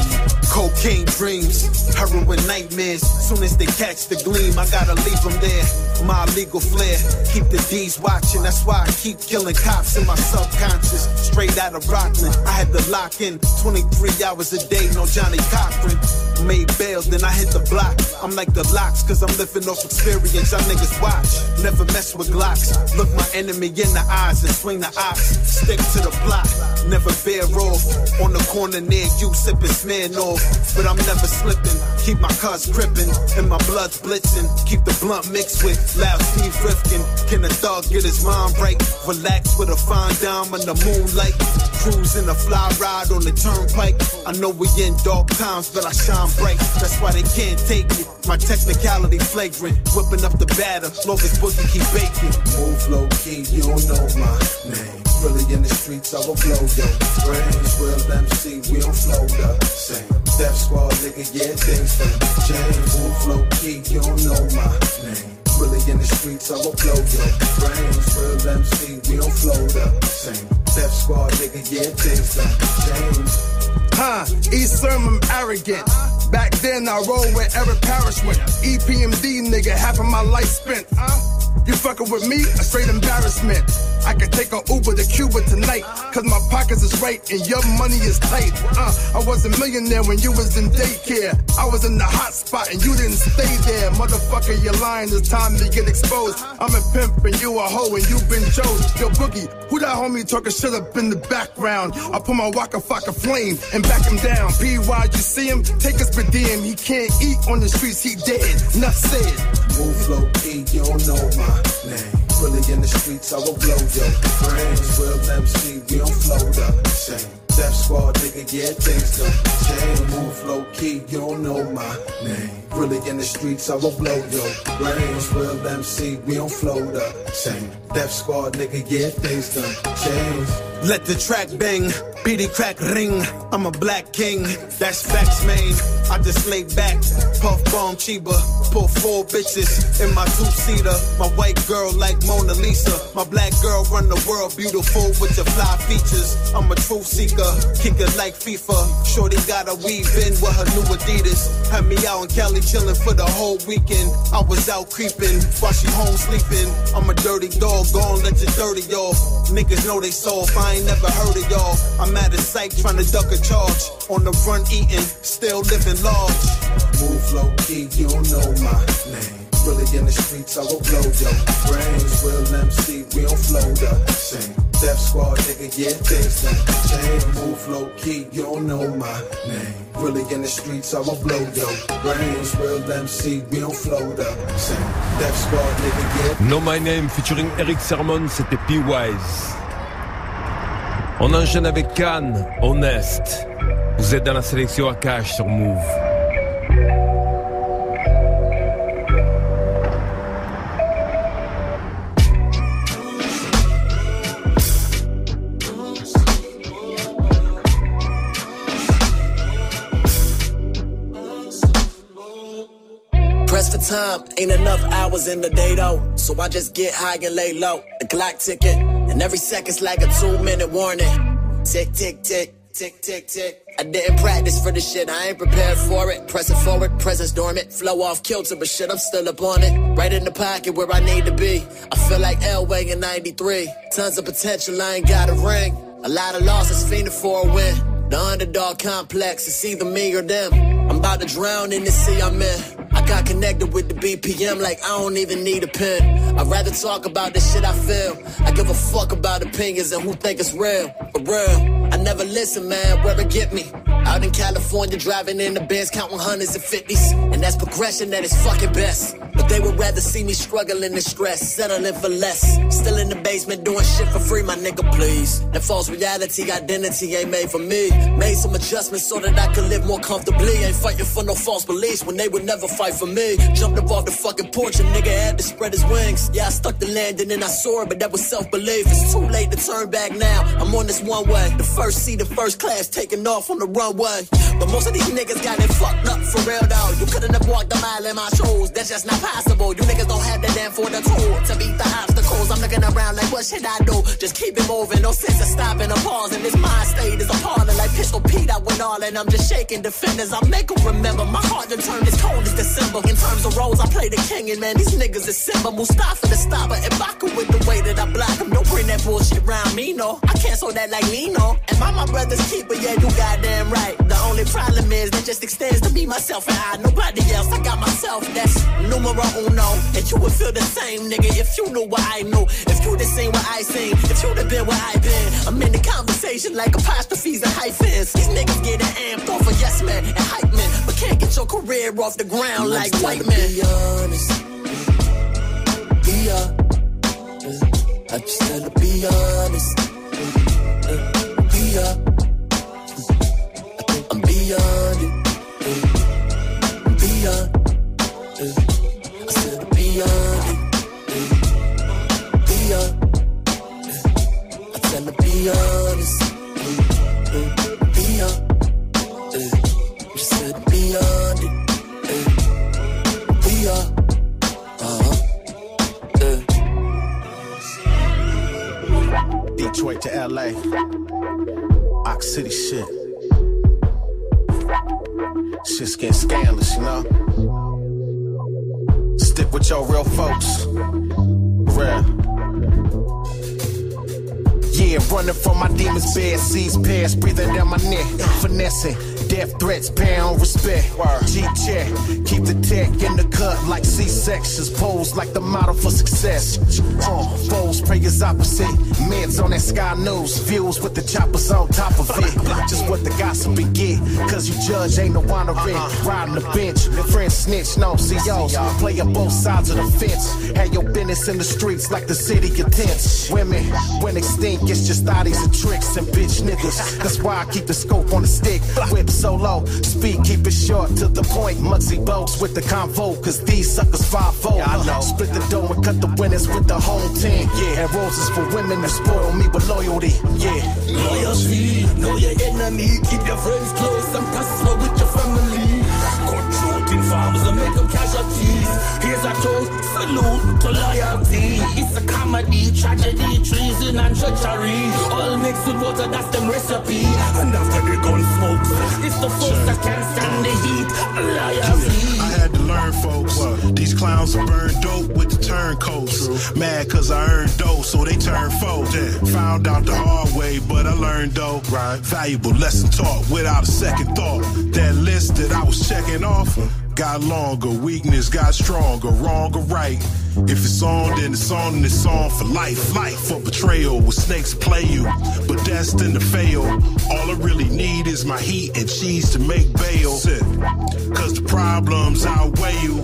Cocaine dreams, heroin nightmares. Soon as they catch the gleam, I gotta leave them there. My legal flair, keep the D's watching. That's why I keep killing cops in my subconscious. Straight out of Rockland, I had to lock in 23 hours a day, no Johnnie Cochran. Made bails, then I hit the block. I'm like the locks, cause I'm living off experience. Y'all niggas watch, never mess with Glocks. Look my enemy in the eyes and swing the ox. Stick to the block, never veer off. On the corner near you, sipping Smirnoff. But I'm never slipping, keep my cuz gripping, and my blood's blitzing. Keep the blunt mixed with loud Steve Rifkin. Can a dog get his mind right? Relax with a fine dime in the moonlight. Cruising a fly ride on the turnpike. I know we in dark times, but I shine bright. That's why they can't take it. My technicality flagrant, whipping up the batter. Long as Boogie keep baking. Move low key, you don't know my name. Really in the streets, I will blow yo. Brains, real MC, we don't flow the same. Death squad, nigga, yeah, things done change. Move flow key, you don't know my name. Really in the streets, I will blow yo. Brains, real MC, don't flow the same. Death squad, nigga, yeah, things done change. Huh, East Sermon arrogant. Back then I rolled where Eric Parrish went. EPMD nigga, half of my life spent. You fucking with me? A straight embarrassment. I could take a Uber to Cuba tonight. Cause my pockets is right and your money is tight. Uh, I was a millionaire when you was in daycare. I was in the hot spot and you didn't stay there. Motherfucker, you're lying. It's time to get exposed. I'm a pimp and you a hoe and you been chose. Yo, Boogie, who that homie talking shit up in the background? I put my waka fucker flame and back him down. PY, you see him? Take us per diem. He can't eat on the streets, he dead. Enough said. Move low key, you don't know my name. Really in the streets, I will blow yo. Brains, real MC, we don't flow the same. Death squad, nigga, yeah, things done change. Move low key, you don't know my name. Really in the streets, I won't blow yo. Brains, real MC, we don't flow the same. Death squad, nigga, yeah, things done change. Let the track bang, beady crack ring. I'm a black king, that's facts, man. I just lay back, puff bomb Chiba, pull four bitches in my two seater. My white girl like Mona Lisa, my black girl run the world, beautiful with your fly features. I'm a truth seeker, kicker like FIFA. Shorty got a weave in with her new Adidas. Had me out in Cali chilling for the whole weekend. I was out creeping while she home sleeping. I'm a dirty dog, gon' let you dirty off. Niggas know they soft, I ain't never heard of y'all. I'm at a trying to duck a charge. On the run eatin', still livin' large. Move low key, you don't know my name. Really in the streets, I will blow yo. Brains, real MC, we don't flow the same. Death squad, nigga, yeah, things done change. Move low key, you don't know my name. Really in the streets, I will blow yo. Brains, real MC, we don't flow the same. Death squad, nigga, yeah. No My Name featuring Eric Sermon, c'était P-Wise. On enchaîne avec Cannes, Honest. Vous êtes dans la sélection à cash sur Move. Time, ain't enough hours in the day though. So I just get high and lay low. The clock ticking, and every second's like a two minute warning. Tick, tick, tick, tick, tick, tick. I didn't practice for this shit, I ain't prepared for it. Pressing forward, presence dormant. Flow off kilter, but shit, I'm still up on it. Right in the pocket where I need to be. I feel like Elway in 93. Tons of potential, I ain't got a ring. A lot of losses, fiending for a win. The underdog complex, it's either me or them. I'm about to drown in the sea I'm in. Got connected with the BPM like I don't even need a pen. I'd rather talk about the shit I feel. I give a fuck about opinions and who think it's real. For real. I never listen, man, where it get me. Out in California, driving in the Benz, counting hundreds and fifties. And that's progression at its fucking best. But they would rather see me struggling and stress, settling for less. Still in the basement doing shit for free, my nigga, please. That false reality, identity ain't made for me. Made some adjustments so that I could live more comfortably. Ain't fighting for no false beliefs when they would never fight for me. Jumped up off the fucking porch, a nigga had to spread his wings. Yeah, I stuck the landing and I soared, but that was self belief. It's too late to turn back now. I'm on this one way. The first seat of first class taking off on the runway. But most of these niggas got it fucked up for real though. You couldn't have walked a mile in my shoes. That's just not possible. You niggas don't have the damn for the tool to beat the obstacles. I'm looking around like, what should I do? Just keep it moving. No sense of stopping or pausing. This mind state is appalling. Like Pistol Pete, I went all and I'm just shaking defenders. I make them remember. My heart done turned as cold as December. In terms of roles, I play the king and man, these niggas is Simba. Mustafa the stopper. And Baku with the way that I block him. Don't bring that bullshit around me, no. I cancel that like Nino. And my my brother's keeper, yeah, you goddamn right. The only problem is that just extends to me, myself, and I. Nobody else. I got myself. That's numero uno. And you would feel the same, nigga, if you knew what I knew. If you'd have seen what I seen. If you'd have been where I been. I'm in the conversation like apostrophes and hyphens. These niggas getting amped off of yes man and hype man. But can't get your career off the ground like white men. Be honest. Be honest. I just gotta be honest. Uh, Be. I'm beyond it. Beyond. I said beyond it. Beyond. I tell her be honest. Uh, just said beyond it. We are. Uh. Detroit to LA. City shit. Shit's getting scandalous, you know? Stick with your real folks. Real. Yeah, running from my demons, bad seas, past, breathing down my neck, finessing Death threats, pound respect. G check, keep the tech in the cut like C sections. Pose like the model for success. Uh, foes, prayers opposite. Meds on that sky news. Views with the choppers on top of it. Just what the gossip get. Cause you judge ain't no wandering. Riding the bench. Friends snitch, no CEOs. Play up both sides of the fence. Have your business in the streets like the city of tents. Women, when they stink, it's just thotties and tricks and bitch niggas. That's why I keep the scope on the stick. Whips solo. Speed, keep it short to the point. Muggsy Bogues with the convo, cause these suckers 5 0. Yeah, I know. Split the dough and cut the winners with the home team. Yeah, and roses for women that spoil me with loyalty. Yeah. Loyalty, know your enemy, keep your friends close and prosper with your family. Cutthroat farmers and make them casualties. Here's a toast, salute to loyalty. It's a comedy, tragedy, treason and treachery. All mixed with water, that's them recipe. And after the gun smokes, it's the folks that can't stand the heat. Loyalty. I had to learn, folks. These clowns burn dope with the turncoats. Mad cause I earned dough, so they turn foes. Found out the hard way, but I learned though. Right. Valuable lesson taught without a second thought. That list that I was checking off got longer, weakness got stronger, wrong or right. If it's on, then it's on, and it's on for life. Life for betrayal, with snakes play you, but destined to fail. All I really need is my heat and cheese to make bail. Cause the problems outweigh you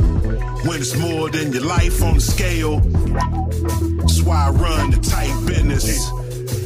when it's more than your life on the scale. That's why I run the tight business.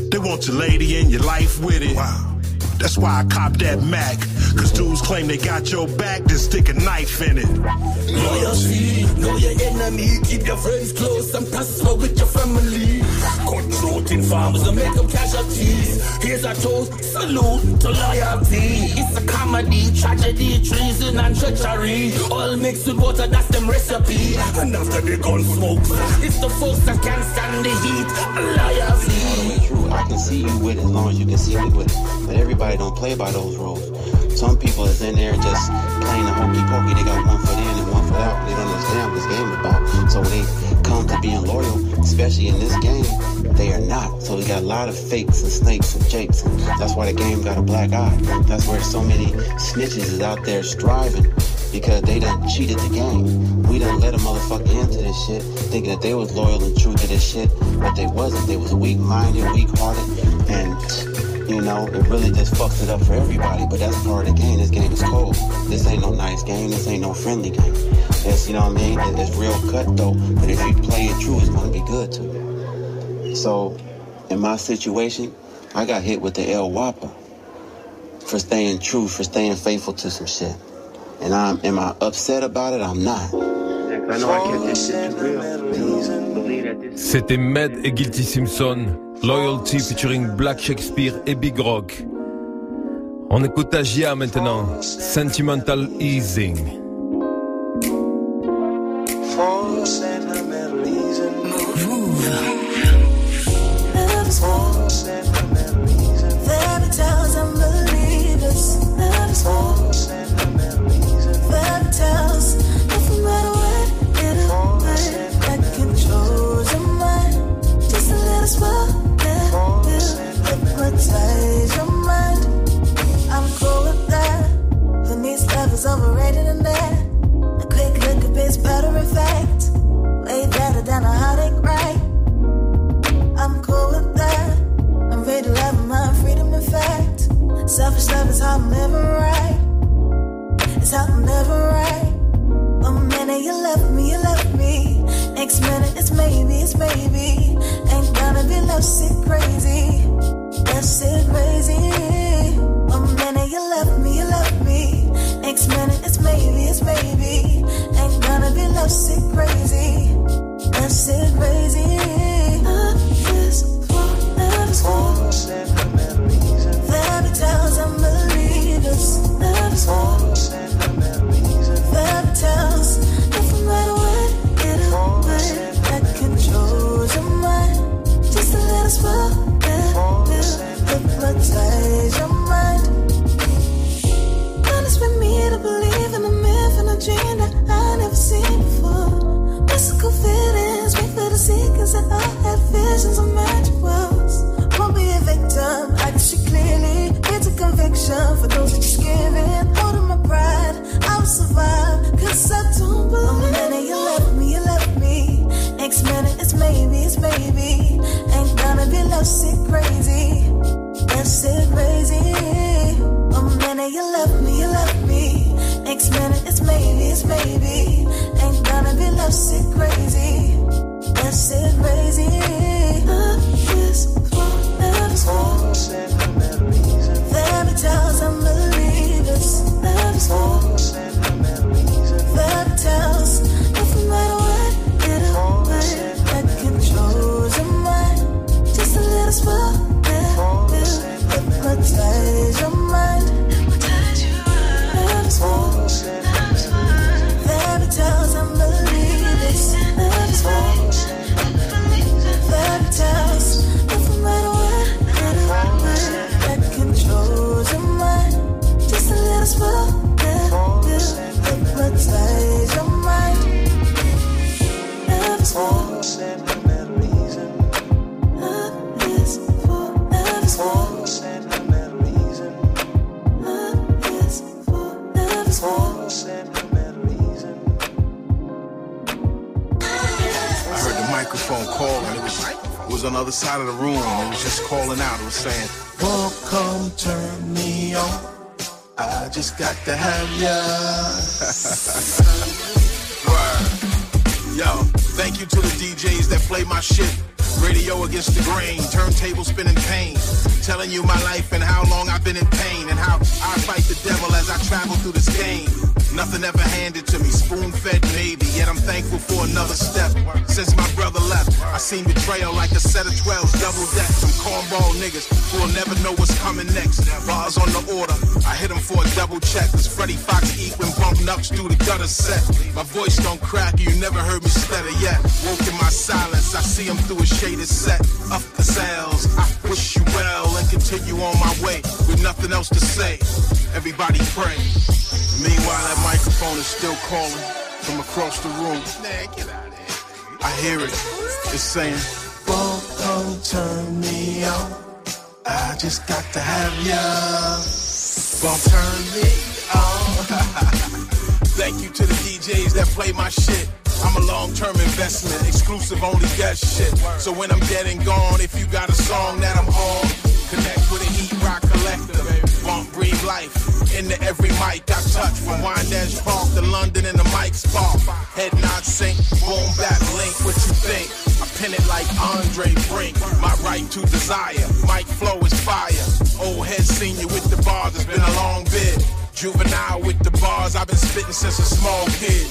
They want your lady and your life with it. Wow. That's why I cop that Mac. Cause dudes claim they got your back, then stick a knife in it. Loyalty, know your enemy, keep your friends close and prosper with your family. Cutthroat farmers and make them casualties. Here's a toast, salute to loyalty. It's a comedy, tragedy, treason and treachery. All mixed with water, that's them recipe. And after the gun smokes, it's the folks that can't stand the heat. Loyalty. I can see you with it as long as you can see me with it. But everybody don't play by those rules. Some people is in there just playing the hokey pokey. They got one foot in and one foot out. They don't understand what this game is about. So they come to being loyal, especially in this game, they are not. So we got a lot of fakes and snakes and jakes. And that's why the game got a black eye. That's where so many snitches is out there striving because they done cheated the game. We done let a motherfucker into this shit, thinking that they was loyal and true to this shit, but they wasn't. They was weak-minded, weak-hearted, and you know, it really just fucks it up for everybody. But that's part of the game. This game is cold. This ain't no nice game. This ain't no friendly game. It's, you know what I mean? It's real cutthroat. But if you play it true, it's gonna be good to you. So, in my situation, I got hit with the El Wapa for staying true, for staying faithful to some shit. And I'm, am I upset about it? I'm not. I know I kept this shit too real. C'était Med et Guilty Simpson, Loyalty featuring Black Shakespeare et Big Rock. On écoute Agia maintenant, Sentimental Easing. Overrated in that. A quick look at base powder effect. Way better than a heartache, right? I'm cool with that. I'm ready to love my freedom effect. Selfish love is how I'm living right. It's how I'm living right. Oh, One minute you love me, you love me. Next minute it's maybe, it's maybe. Ain't gonna be love sick crazy. That's it crazy. Oh, One minute you love me, you love me. Next minute it's maybe, it's maybe. Ain't gonna be love sick crazy. That's it crazy. On the other side of the room it was just calling out. It was saying, Welcome, turn me on. I just got to have ya. Yo, thank you to the DJs that play my shit. Radio against the grain, turntable spinning pain. Telling you my life and how long I've been in pain and how I fight the devil as I travel through this game. Nothing ever handed to me, spoon fed maybe. Yet I'm thankful for another step. Since my brother left, I seen betrayal like a set of 12s, double deck. Some cornball niggas who'll never know what's coming next. Bars on the order, I hit him for a double check. Cause Freddie Fox eat when bump nuts through the gutter set. My voice don't crack, you never heard me stutter yet. Woke in my silence, I see him through a shaded set. Up the sails, I wish you well and continue on my way with nothing else to say. Everybody pray. Meanwhile, microphone is still calling from across the room. I hear it. It's saying, Welcome, turn me on. I just got to have ya. Well, turn me on. Thank you to the DJs that play my shit. I'm a long-term investment, exclusive only guest shit. So when I'm dead and gone, if you got a song that I'm on, connect with a heat rock collector. Breathe life into every mic I touch. From Wyandanch Park to London and the mic spark. Head nod sync, boom back link. What you think? I pin it like Andre Brink. My right to desire. Mic flow is fire. Old head senior with the bars. It's been a long bid. Juvenile with the bars, I've been spitting since a small kid.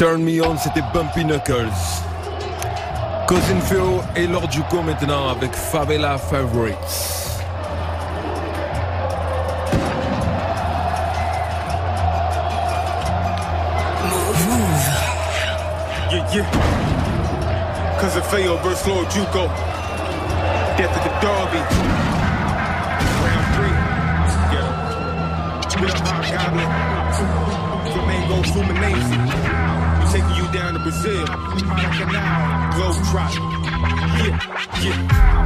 Turn Me On, c'était Bumpy Knuckles. Cousin Phil et Lord Juco maintenant avec Favela Favorites. Yeah, yeah. Cousin Feo versus Lord Juco. Death of the Derby. Round three. Yeah. Spit up Hobgoblin. Flamengo Fluminense. Brazil. Maracanã. Globetrot. Yeah, yeah.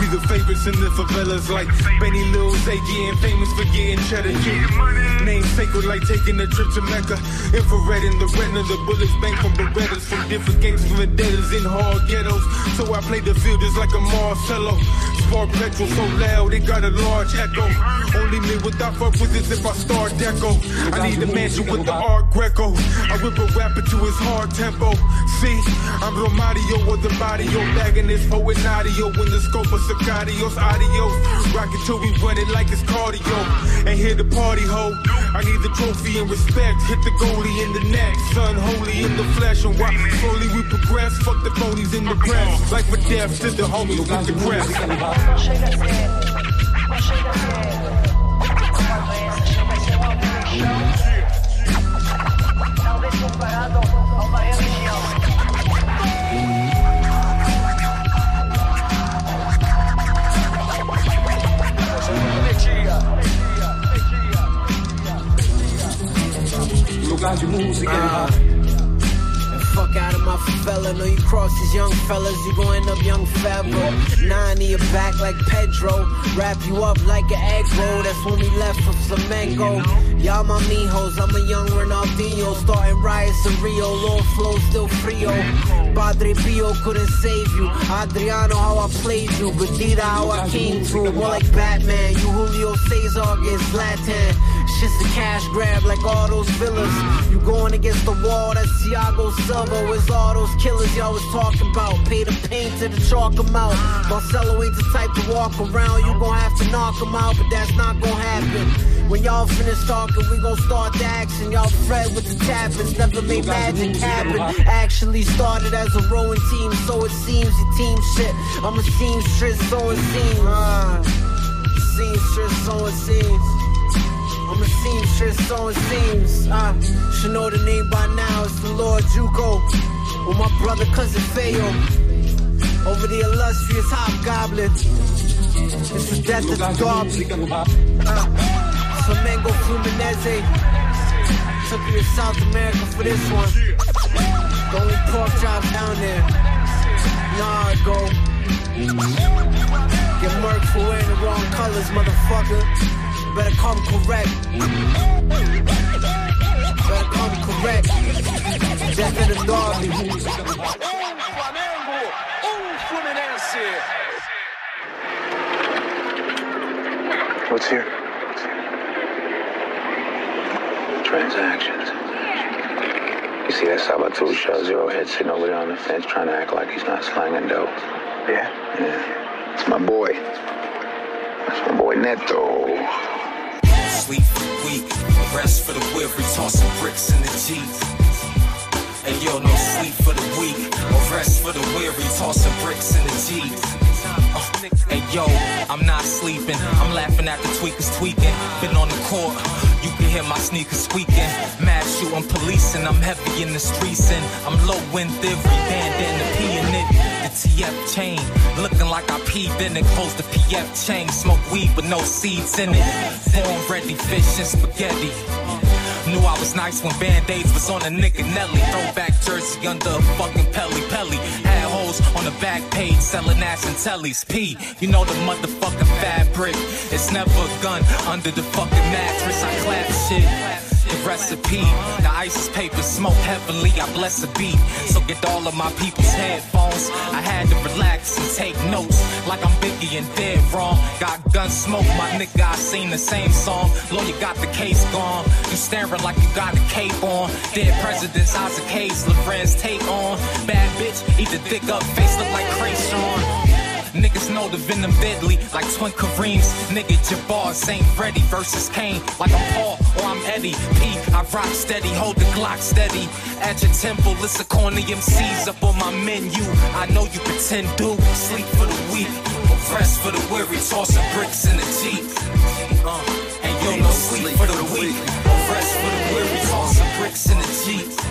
We the favorites in the favelas like Benny Lil Ziggy and famous for getting cheddar. Yeah. Name sacred like taking a trip to Mecca. Infrared in the retina, the bullets bang from Berettas from different gangs from the vendettas in hard ghettos. So I play the field just like a Marcello. Spark petrol so loud it got a large echo. Only me with without fuck with this if I start deco. I need a mansion with the art Greco. I whip a rapper to his hard tempo. See, I'm Romario with the Mario bagging this poet audio in the scope of Sicarios adios. Rock till we run it like it's cardio. And here the party ho. I need the trophy and respect. Hit the goalie in the neck. Son holy in the flesh. And while slowly we progress, fuck the phonies in the press. Like for death, the homies with the crest. De música. Ah. And fuck out of my favela. Know you cross these young fellas, you gon' end up young Fabro. Nine in your back like Pedro. Wrap you up like an egg roll. That's when we left for Flamengo. Y'all my mijos, I'm a young Ronaldinho, starting riots in Rio, Lord flow still frio. Padre Pio couldn't save you. Adriano, how I played you. Badita, how I came through. More like Batman. You Julio Cesar against Zlatan. Shit's a cash grab like all those villas. You going against the wall, that's Thiago Silva. Where's all those killers y'all was talking about? Pay the paint to the chalk them out. Marcelo ain't the type to walk around. You gon' have to knock him out, but that's not gon' happen. When y'all finish talking, we gon' start the action. Y'all fret with the tappings, never made magic happen. Actually started as a rowing team, so it seems your team shit. I'm a seamstress, so it seems. Uh, seamstress, so it seems. I'm a seamstress, so it seems. Uh, should know the name by now. It's the Lord Juco with my brother cousin Feo over the illustrious hobgoblin. This was death of the dog. Uh, Flamengo Fluminense. Took you to South America for this one. Going pork chop down there. Nah, go. Get murked for wearing the wrong colors, motherfucker. Better come correct. Better come correct. Death of the Derby. What's here? Transactions. You see that Sabatul show zero head sitting over there on the fence trying to act like he's not slanging dope. Yeah? Yeah. It's my boy. That's my boy Neto. Sleep for the weak, rest for the weary, tossing bricks in the Jeep. And yo, no sleep for the weak, or rest for the weary, tossing bricks in the Jeep. Uh, hey yo, I'm not sleeping. I'm laughing at the tweakers tweaking. Been on the court you can hear my sneakers squeaking. Mad shooting police and I'm heavy in the streets and I'm low in theory. Bandana P in it. The TF chain. Looking like I peed in it. Close the PF chain. Smoke weed with no seeds in it. Born ready, fish and spaghetti. Knew I was nice when band-aids was on a nigga Nelly. Throwback jersey under a fucking Pelly Pelly. Had hoes on the back page selling ass and tellies. P, you know the motherfucking fabric. It's never a gun under the fucking mattress. I clap shit the recipe. The ice is paper, smoke heavily, I bless the beat. So get all of my people's headphones. I had to relax and take notes like I'm Biggie and dead wrong. Got gun smoke, my nigga, I seen the same song. Lawyer got the case gone. You staring like you got a cape on. Dead presidents, Isaac Hayes, LaFrance take on. Bad bitch, eat the dick up, face look like Kreayshawn. Niggas know the venom deadly, like twin Kareems. Nigga, Jabbar, St. Freddy versus Kane. Like I'm Paul or I'm Eddie. P, I rock steady, hold the Glock steady. At your temple, it's a corny MCs up on my menu. I know you pretend do. Sleep for the weak, rest for the weary. Tossing bricks in the Jeep. Uh, and yo, no sleep for the weak, rest for the weary. Tossing bricks in the Jeep.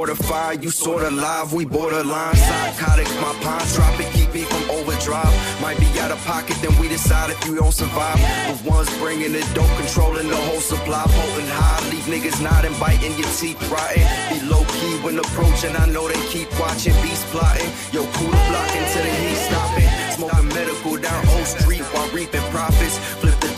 Fortified, you sorta live, we borderline. Psychotic, my pawns drop it, keep me from overdrive. Might be out of pocket, then we decide if you don't survive. The ones bringing the dope, controlling the whole supply, potent high. Leave niggas nodding, biting your teeth, rotting. Be low key when approaching, I know they keep watching, beast plotting. Yo, cool the block until the heat stopping. Smoking medical down O Street while reaping profits.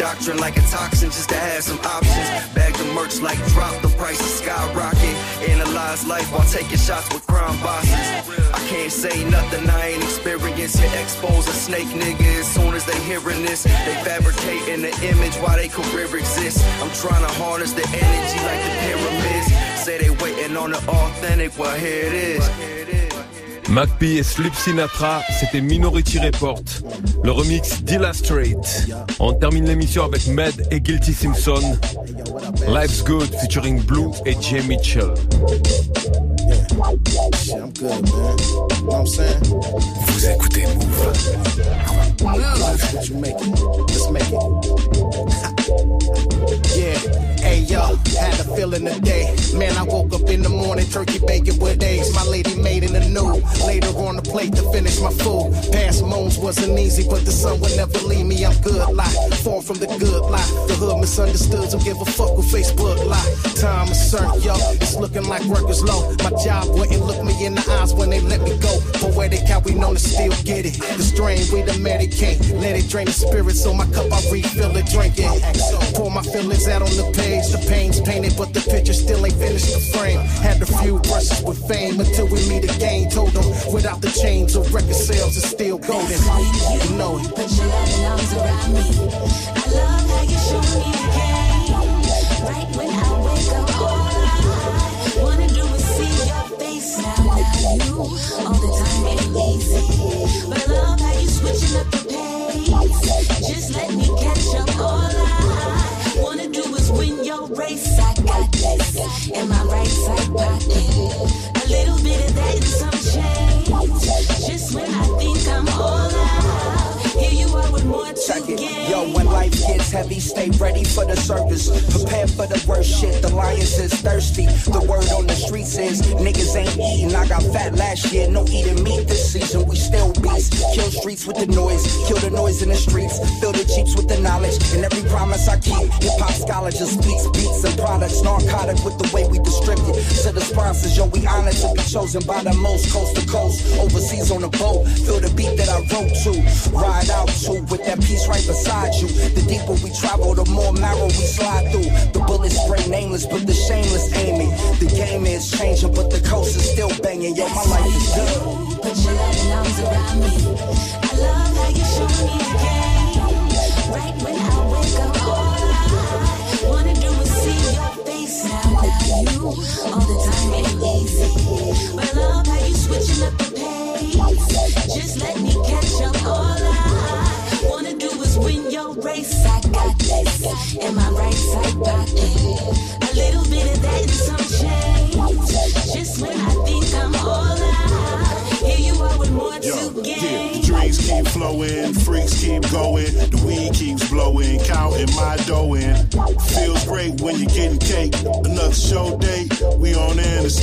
Doctrine like a toxin just to have some options. Bag the merch like drop, the price prices skyrocket. Analyze life while taking shots with crime bosses. I can't say nothing I ain't experienced. You expose a snake nigga as soon as they hearing this. They fabricating the image while they career exists. I'm trying to harness the energy like the pyramids. Say they waiting on the authentic, well here it is. MacP et Slip Sinatra, c'était Minority Report. Le remix d'Illustrate. On termine l'émission avec Med et Guilty Simpson. Life's Good featuring Blue et Jay Mitchell. Vous écoutez Move. Yeah, hey yo, had a feeling today. Man, I woke up in the morning, turkey bacon with eggs. My lady made in the new. Later on the plate to finish my food. Past moans wasn't easy, but the sun would never leave me. I'm good, lie. Far from the good lie. The hood misunderstood, don't give a fuck with Facebook lie. Time is certain, yo. It's looking like work is low. My job wouldn't look me in the eyes when they let me go. Poetic how we known to still get it. The strain we the medicate. Let it drain the spirit, so my cup I refill it, drink it. Pour my feelings out on the page. The pain's painted, but the picture still ain't finished the frame. Had a few brushes with fame until we meet again. Told them without the chains of record sales is still golden. You know it. Put your loving arms around me. I love chosen by the most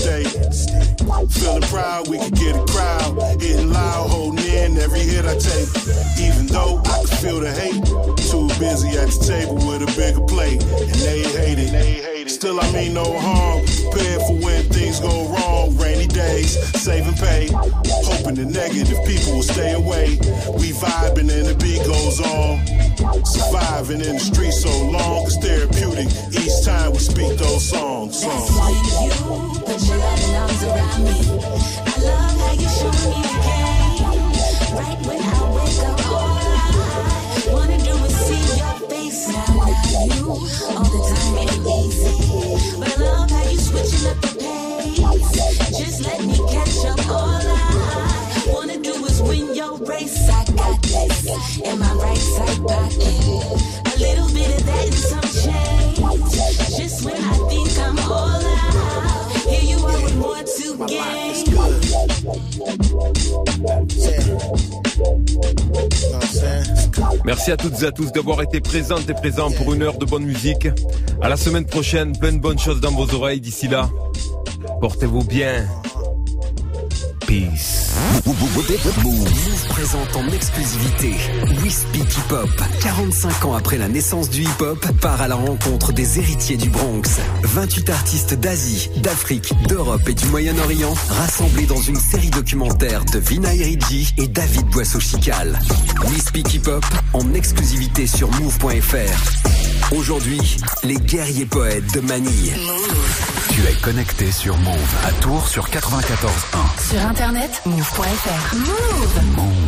interstate. Feeling proud, we could get a crowd. Hitting loud, holding in every hit I take. Even though I can feel the hate, too busy at the table with a bigger plate, and they hate it. Still, I mean no harm. Prepared for when things go wrong. Rainy days, saving pay. Hoping the negative people will stay away. We vibing and the beat goes on. Surviving in the street so long, it's therapeutic. Each time we speak those songs. That's songs. why you put your loving arms around me. I love how you show me game. Right when I wake up, all I wanna do is see your face. Now, now you all the time ain't easy, but I love how you switching up the pace. Just let me catch up. All I wanna do is win your race. I got this in my right side pocket. A little bit of that and some change. Just when I think I'm all out, here you are with more to gain. Merci à toutes et à tous d'avoir été présentes et présents pour une heure de bonne musique. À la semaine prochaine, plein de bonnes choses dans vos oreilles. D'ici là, portez-vous bien. Peace. Move présente en exclusivité We Speak Hip Hop. 45 ans après la naissance du hip hop, part à la rencontre des héritiers du Bronx. 28 artistes d'Asie, d'Afrique, d'Europe et du Moyen-Orient rassemblés dans une série documentaire de Vinay Ridji et David Boisseau-Chical. We Speak Hip Hop en exclusivité sur move.fr. Aujourd'hui, les guerriers poètes de Manille. Tu es connecté sur Move à Tours sur 94.1. Sur internet, move.fr. Move.